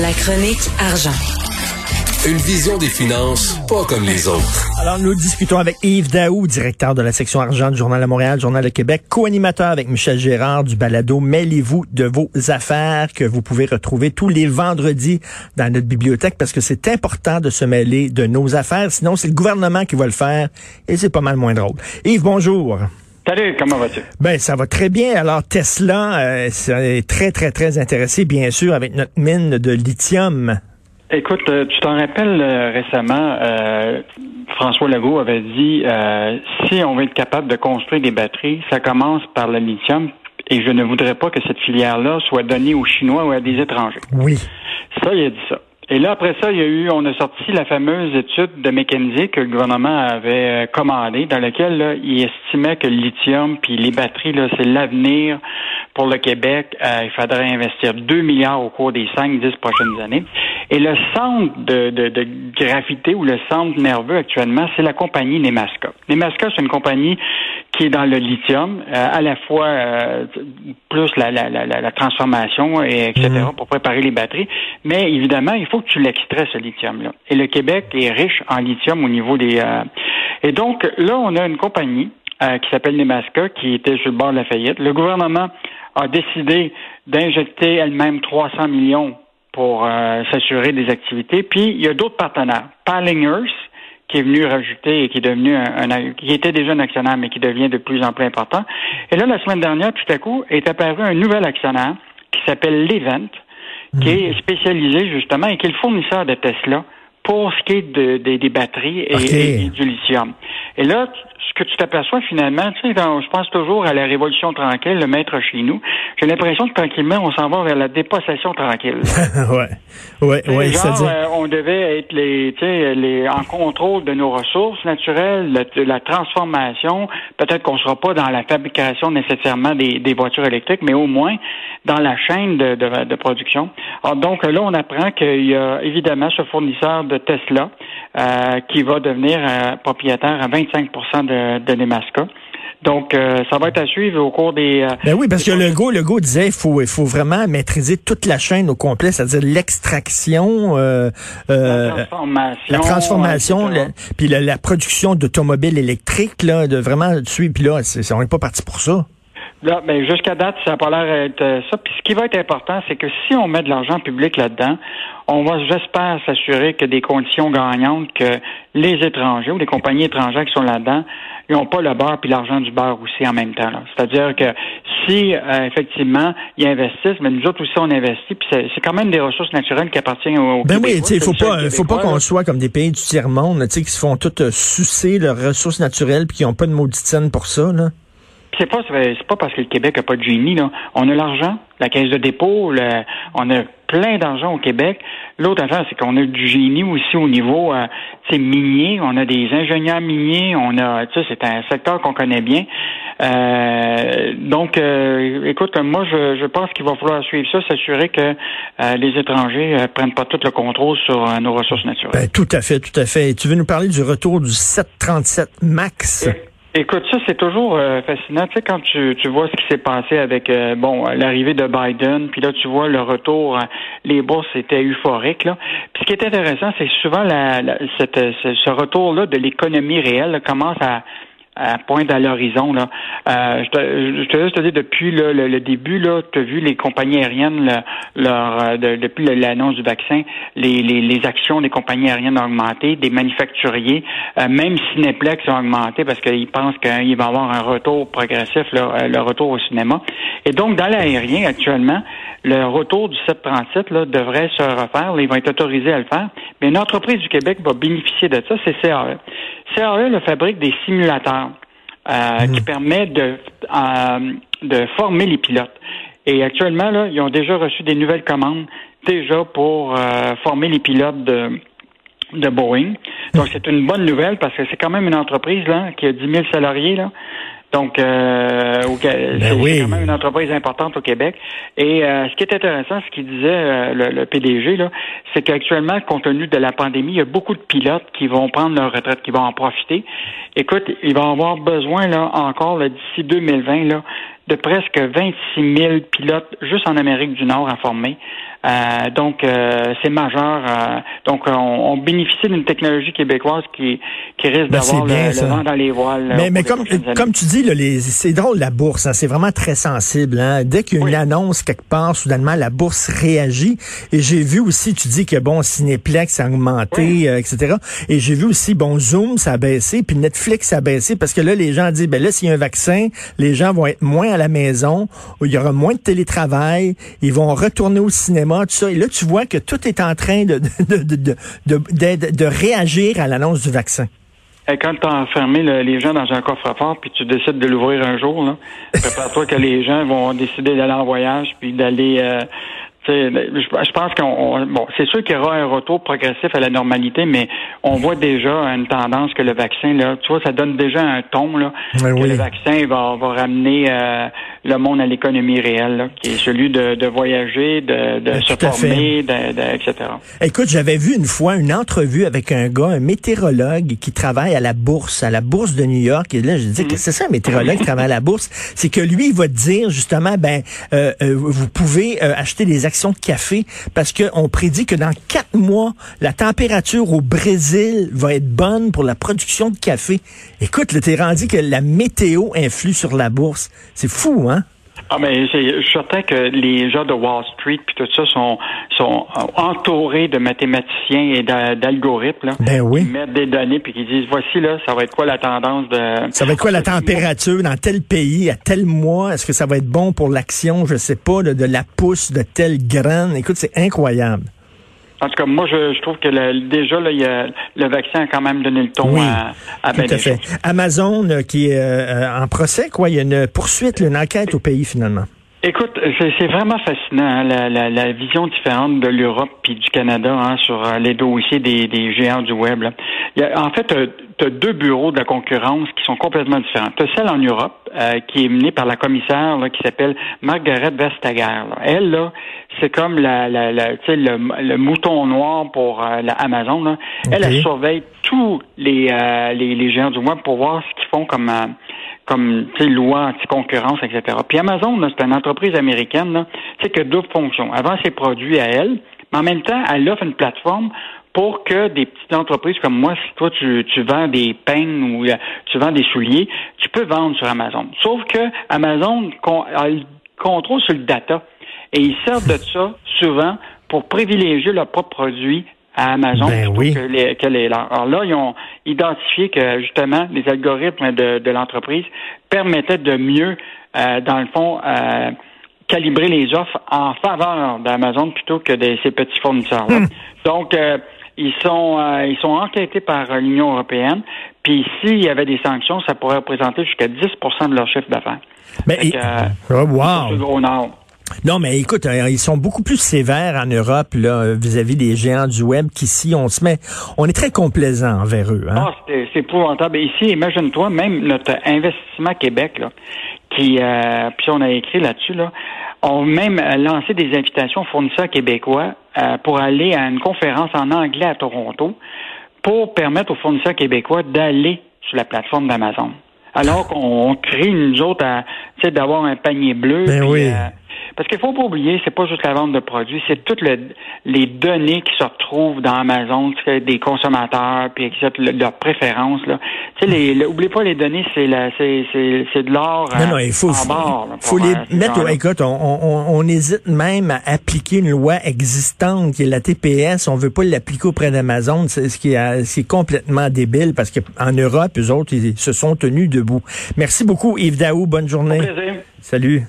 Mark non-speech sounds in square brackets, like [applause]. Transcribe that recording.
La chronique argent. Une vision des finances pas comme les autres. Alors, nous discutons avec Yves Daou, directeur de la section argent du Journal de Montréal, Journal de Québec, co-animateur avec Michel Gérard du balado Mêlez-vous de vos affaires que vous pouvez retrouver tous les vendredis dans notre bibliothèque parce que c'est important de se mêler de nos affaires. Sinon, c'est le gouvernement qui va le faire et c'est pas mal moins drôle. Yves, bonjour. Salut, comment vas-tu? Ben, ça va très bien. Alors, Tesla euh, est très, très, très intéressé, bien sûr, avec notre mine de lithium. Écoute, euh, tu t'en rappelles euh, récemment, François Legault avait dit si on veut être capable de construire des batteries, ça commence par le lithium et je ne voudrais pas que cette filière-là soit donnée aux Chinois ou à des étrangers. Oui. Ça, il a dit ça. Et là, après ça, il y a eu, on a sorti la fameuse étude de McKinsey que le gouvernement avait euh, commandée, dans laquelle là, il estimait que le lithium puis les batteries, là, c'est l'avenir pour le Québec. Euh, il faudrait investir 2 milliards au cours des 5-10 prochaines années. Et le centre de, de, de, gravité ou le centre nerveux actuellement, c'est la compagnie Nemaska. Nemaska, c'est une compagnie qui est dans le lithium, euh, à la fois euh, plus la, la, la, la, transformation, et etc., mhm. pour préparer les batteries. Mais évidemment, il faut tu l'extrais, ce lithium-là. Et le Québec est riche en lithium au niveau des... Euh, et donc, là, on a une compagnie qui s'appelle Nemaska, qui était sur le bord de la faillite. Le gouvernement a décidé d'injecter elle-même 300 millions pour s'assurer des activités. Puis, il y a d'autres partenaires. Palingers, qui est venu rajouter et qui est devenu un, qui était déjà un actionnaire, mais qui devient de plus en plus important. Et là, la semaine dernière, tout à coup, est apparu un nouvel actionnaire qui s'appelle Levent, qui est hmm. spécialisé justement et qui est le fournisseur de Tesla pour ce qui est de, des batteries et, du lithium. Et là, ce que tu t'aperçois finalement, tu sais, je pense toujours à la révolution tranquille, le maître chez nous. J'ai l'impression que tranquillement, on s'en va vers la dépossession tranquille. [laughs] ouais, ouais, ouais. Genre, euh, on devait être les, tu sais, les en contrôle de nos ressources naturelles, la, la transformation. Peut-être qu'on sera pas dans la fabrication nécessairement des, des, voitures électriques, mais au moins dans la chaîne de, de, de production. Alors, donc là, on apprend qu'il y a évidemment ce fournisseur de Tesla euh, qui va devenir euh, propriétaire à 25 de, de Nemaska. Donc, euh, ça va être à suivre au cours des. ben oui, parce que le go, le go disait, il faut, il faut vraiment maîtriser toute la chaîne au complet, c'est-à-dire l'extraction, la transformation, la transformation, puis la, production d'automobiles électriques, là, de vraiment suivre. Puis là, on n'est pas parti pour ça. Là, ben, jusqu'à date, ça n'a pas l'air d'être ça. Puis ce qui va être important, c'est que si on met de l'argent public là-dedans, on va, j'espère, s'assurer que des conditions gagnantes, que les étrangers ou les compagnies étrangères qui sont là-dedans, ils n'ont pas le beurre puis l'argent du beurre aussi en même temps. C'est-à-dire que si euh, effectivement ils investissent, mais nous autres aussi on investit, puis c'est quand même des ressources naturelles qui appartiennent au, ben oui, il faut pas, faut pas qu'on soit comme des pays du tiers monde, qui se font toutes euh, sucer leurs ressources naturelles puis qui n'ont pas de maudite scène pour ça. Là c'est pas c'est pas parce que le Québec a pas de génie là. On a l'argent, la caisse de dépôt, on a plein d'argent au Québec. L'autre affaire, c'est qu'on a du génie aussi au niveau euh, minier. On a des ingénieurs miniers. On a, c'est un secteur qu'on connaît bien. Euh, donc, euh, écoute, moi, je, je pense qu'il va falloir suivre ça, s'assurer que euh, les étrangers prennent pas tout le contrôle sur nos ressources naturelles. Ben, tout à fait, tout à fait. tu veux nous parler du retour du 737 Max? Écoute, ça c'est toujours euh, fascinant. Tu sais, quand tu, tu vois ce qui s'est passé avec euh, bon l'arrivée de Biden, puis là tu vois le retour, euh, les bourses étaient euphoriques. Là. Puis ce qui est intéressant, c'est souvent la, cette, ce, retour-là de l'économie réelle commence à, à pointe à l'horizon. Là. Euh, je, te, je te juste depuis le, le, début, là, tu as vu les compagnies aériennes, leur, euh, depuis l'annonce du vaccin, les, les, les, actions des compagnies aériennes ont augmenté, des manufacturiers, euh, même Cineplex ont augmenté parce qu'ils pensent qu'il va y avoir un retour progressif, euh, le retour au cinéma. Et donc, dans l'aérien, actuellement, le retour du 737 là, devrait se refaire. Là, ils vont être autorisés à le faire. Mais une entreprise du Québec va bénéficier de ça, c'est CAE. CAE le fabrique des simulateurs euh, qui mmh. permet de, euh, de former les pilotes. Et actuellement, là, ils ont déjà reçu des nouvelles commandes déjà pour euh, former les pilotes de, de Boeing. Donc, c'est une bonne nouvelle parce que c'est quand même une entreprise là, qui a 10 000 salariés. Là. Donc, euh, ben c'est quand même une entreprise importante au Québec. Et euh, ce qui est intéressant, ce qu'il disait euh, le, PDG, là, c'est qu'actuellement, compte tenu de la pandémie, il y a beaucoup de pilotes qui vont prendre leur retraite, qui vont en profiter. Écoute, il va avoir besoin là encore d'ici 2020 là de presque 26 000 pilotes juste en Amérique du Nord informés. Euh, donc, euh, c'est majeur. Euh, donc, on, bénéficie d'une technologie québécoise qui, qui risque ben, d'avoir le, vent dans les voiles. Mais, mais comme, comme tu dis, là, les, c'est drôle la bourse. Hein, c'est vraiment très sensible. Hein. Dès qu'il y a une annonce quelque part, soudainement, la bourse réagit. Et j'ai vu aussi, tu dis que bon, Cinéplex a augmenté, etc. Et j'ai vu aussi, bon, Zoom, ça a baissé, puis Netflix, ça a baissé, parce que là, les gens disent, ben là, s'il y a un vaccin, les gens vont être moins à la maison, il y aura moins de télétravail, ils vont retourner au cinéma et là, tu vois que tout est en train de, de, réagir à l'annonce du vaccin. Et quand tu as enfermé les gens dans un coffre-fort, puis tu décides de l'ouvrir un jour, prépare-toi que les gens vont décider d'aller en voyage, puis d'aller euh, je pense qu'on bon, c'est sûr qu'il y aura un retour progressif à la normalité, mais on voit déjà une tendance que le vaccin, là, tu vois, ça donne déjà un ton là, que le vaccin va, va ramener euh, le monde à l'économie réelle, qui est celui de, voyager, de, de se former, de, etc. Écoute, j'avais vu une fois une entrevue avec un gars, un météorologue qui travaille à la bourse, à la bourse de New York. Et là, je dis que mhm. c'est ça, un météorologue qui travaille à la bourse, c'est que lui, il va te dire justement, ben, euh, euh, vous pouvez acheter des actions de café parce qu'on prédit que dans quatre mois, la température au Brésil va être bonne pour la production de café. Écoute, t'es rendu que la météo influe sur la bourse. C'est fou, hein? Ah, mais je suis certain que les gens de Wall Street puis tout ça sont, sont entourés de mathématiciens et d'algorithmes ben oui. qui mettent des données puis qui disent voici là, ça va être quoi la tendance de. Ça va être quoi la température dans tel pays à tel mois? Est-ce que ça va être bon pour l'action, je sais pas, de, de la pousse de telle graine Écoute, c'est incroyable. En tout cas, moi, je, trouve que déjà, là, y a, le vaccin a quand même donné le ton à, à tout à fait. Amazon euh, qui est euh, en procès, quoi. Il y a une poursuite, une enquête au pays, finalement. Écoute, c'est vraiment fascinant, hein, la, la, la, vision différente de l'Europe puis du Canada hein, sur euh, les dossiers des, des géants du web. Il y a, en fait, tu as deux bureaux de la concurrence qui sont complètement différents. Tu as celle en Europe, qui est menée par la commissaire qui s'appelle Margaret Vestager. Elle, là, c'est comme la, la, la le, le, mouton noir pour euh, la Amazon. Là. Elle, elle surveille tous les, euh, les, les, géants du web pour voir ce qu'ils font comme euh, comme loi anti-concurrence, etc. Puis Amazon, c'est une entreprise américaine là, que deux fonctions. Avant ses produits à elle, mais en même temps, elle offre une plateforme pour que des petites entreprises comme moi, si toi tu, tu vends des peignes ou tu vends des souliers, tu peux vendre sur Amazon. Sauf que Amazon a le contrôle sur le data. Et ils servent de ça souvent pour privilégier leurs propres produits à Amazon ben que, les, que les. Alors là, ils ont identifié que justement les algorithmes de, de l'entreprise permettaient de mieux, euh, dans le fond, euh, calibrer les offres en faveur d'Amazon plutôt que de ces petits fournisseurs. Hmm. Donc euh, ils sont ils sont enquêtés par l'Union européenne. Puis s'il y avait des sanctions, ça pourrait représenter jusqu'à 10% de leur chiffre d'affaires. Mais oh, wow. Non, mais écoute, euh, ils sont beaucoup plus sévères en Europe là vis-à-vis des géants du web qu'ici. On se met, on est très complaisant envers eux. Hein? Ah, c'est épouvantable. Ici, imagine-toi, même notre investissement Québec, là, qui, euh, puis on a écrit là-dessus, là, ont même lancé des invitations aux fournisseurs québécois euh, pour aller à une conférence en anglais à Toronto pour permettre aux fournisseurs québécois d'aller sur la plateforme d'Amazon. Alors [laughs] qu'on crée, nous autres, à, d'avoir un panier bleu. Ben oui. Parce qu'il faut pas oublier, c'est pas juste la vente de produits, c'est toutes les données qui se retrouvent dans Amazon, des consommateurs, puis leurs préférences. Là. Tu sais, oubliez pas les données, c'est c'est de l'or non, non, il faut, en faut les euh, mettre. Écoute, on, on, hésite même à appliquer une loi existante qui est la TPS. On veut pas l'appliquer auprès d'Amazon, c'est ce qui est, c'est complètement débile parce qu'en Europe, eux autres, ils se sont tenus debout. Merci beaucoup, Yves Daou. Bonne journée. Salut.